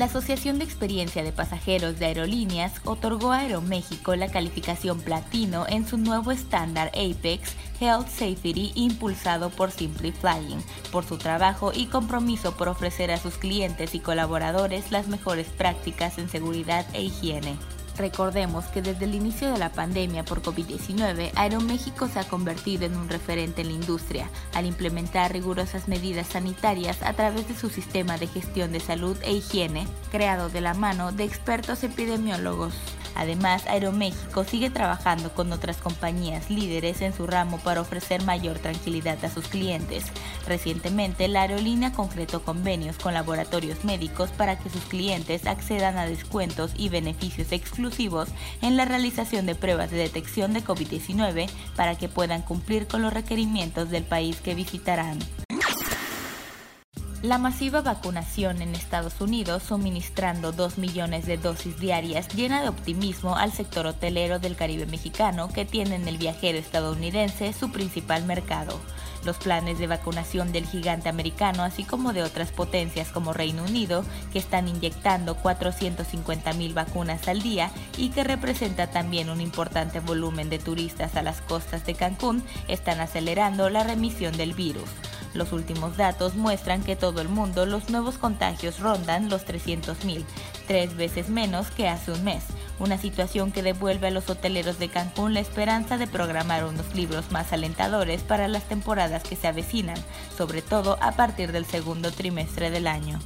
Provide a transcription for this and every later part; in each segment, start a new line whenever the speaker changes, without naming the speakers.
La Asociación de Experiencia de Pasajeros de Aerolíneas otorgó a Aeroméxico la calificación platino en su nuevo estándar Apex Health Safety impulsado por Simply Flying, por su trabajo y compromiso por ofrecer a sus clientes y colaboradores las mejores prácticas en seguridad e higiene. Recordemos que desde el inicio de la pandemia por COVID-19, Aeroméxico se ha convertido en un referente en la industria al implementar rigurosas medidas sanitarias a través de su sistema de gestión de salud e higiene, creado de la mano de expertos epidemiólogos. Además, Aeroméxico sigue trabajando con otras compañías líderes en su ramo para ofrecer mayor tranquilidad a sus clientes. Recientemente, la aerolínea concretó convenios con laboratorios médicos para que sus clientes accedan a descuentos y beneficios exclusivos en la realización de pruebas de detección de COVID-19 para que puedan cumplir con los requerimientos del país que visitarán. La masiva vacunación en Estados Unidos, suministrando 2 millones de dosis diarias, llena de optimismo al sector hotelero del Caribe mexicano que tiene en el viajero estadounidense su principal mercado. Los planes de vacunación del gigante americano, así como de otras potencias como Reino Unido, que están inyectando 450 mil vacunas al día y que representa también un importante volumen de turistas a las costas de Cancún, están acelerando la remisión del virus. Los últimos datos muestran que todo el mundo los nuevos contagios rondan los 300.000, tres veces menos que hace un mes, una situación que devuelve a los hoteleros de Cancún la esperanza de programar unos libros más alentadores para las temporadas que se avecinan, sobre todo a partir del segundo trimestre del año.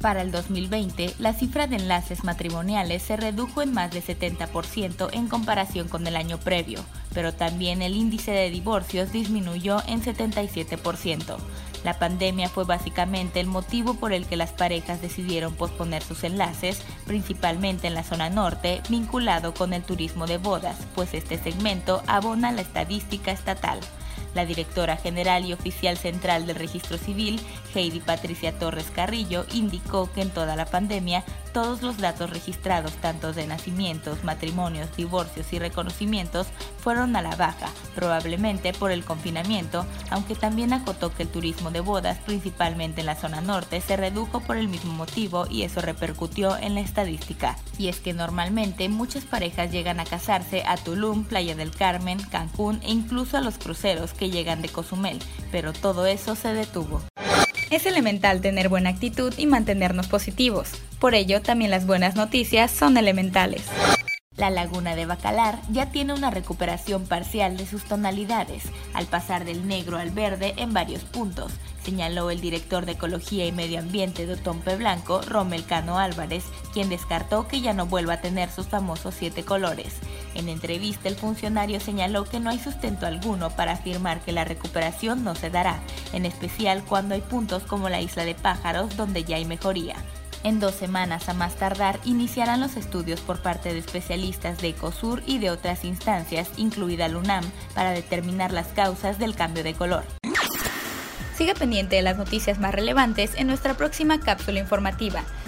Para el 2020, la cifra de enlaces matrimoniales se redujo en más de 70% en comparación con el año previo, pero también el índice de divorcios disminuyó en 77%. La pandemia fue básicamente el motivo por el que las parejas decidieron posponer sus enlaces, principalmente en la zona norte, vinculado con el turismo de bodas, pues este segmento abona la estadística estatal. La directora general y oficial central del registro civil, Heidi Patricia Torres Carrillo, indicó que en toda la pandemia todos los datos registrados, tanto de nacimientos, matrimonios, divorcios y reconocimientos, fueron a la baja, probablemente por el confinamiento, aunque también acotó que el turismo de bodas, principalmente en la zona norte, se redujo por el mismo motivo y eso repercutió en la estadística. Y es que normalmente muchas parejas llegan a casarse a Tulum, Playa del Carmen, Cancún e incluso a los cruceros que llegan de Cozumel, pero todo eso se detuvo. Es elemental tener buena actitud y mantenernos positivos. Por ello, también las buenas noticias son elementales. La laguna de Bacalar ya tiene una recuperación parcial de sus tonalidades, al pasar del negro al verde en varios puntos, señaló el director de Ecología y Medio Ambiente de Otompe Blanco, Rommel Cano Álvarez, quien descartó que ya no vuelva a tener sus famosos siete colores. En entrevista, el funcionario señaló que no hay sustento alguno para afirmar que la recuperación no se dará, en especial cuando hay puntos como la isla de pájaros donde ya hay mejoría. En dos semanas a más tardar iniciarán los estudios por parte de especialistas de ECOSUR y de otras instancias, incluida la UNAM, para determinar las causas del cambio de color. Siga pendiente de las noticias más relevantes en nuestra próxima cápsula informativa.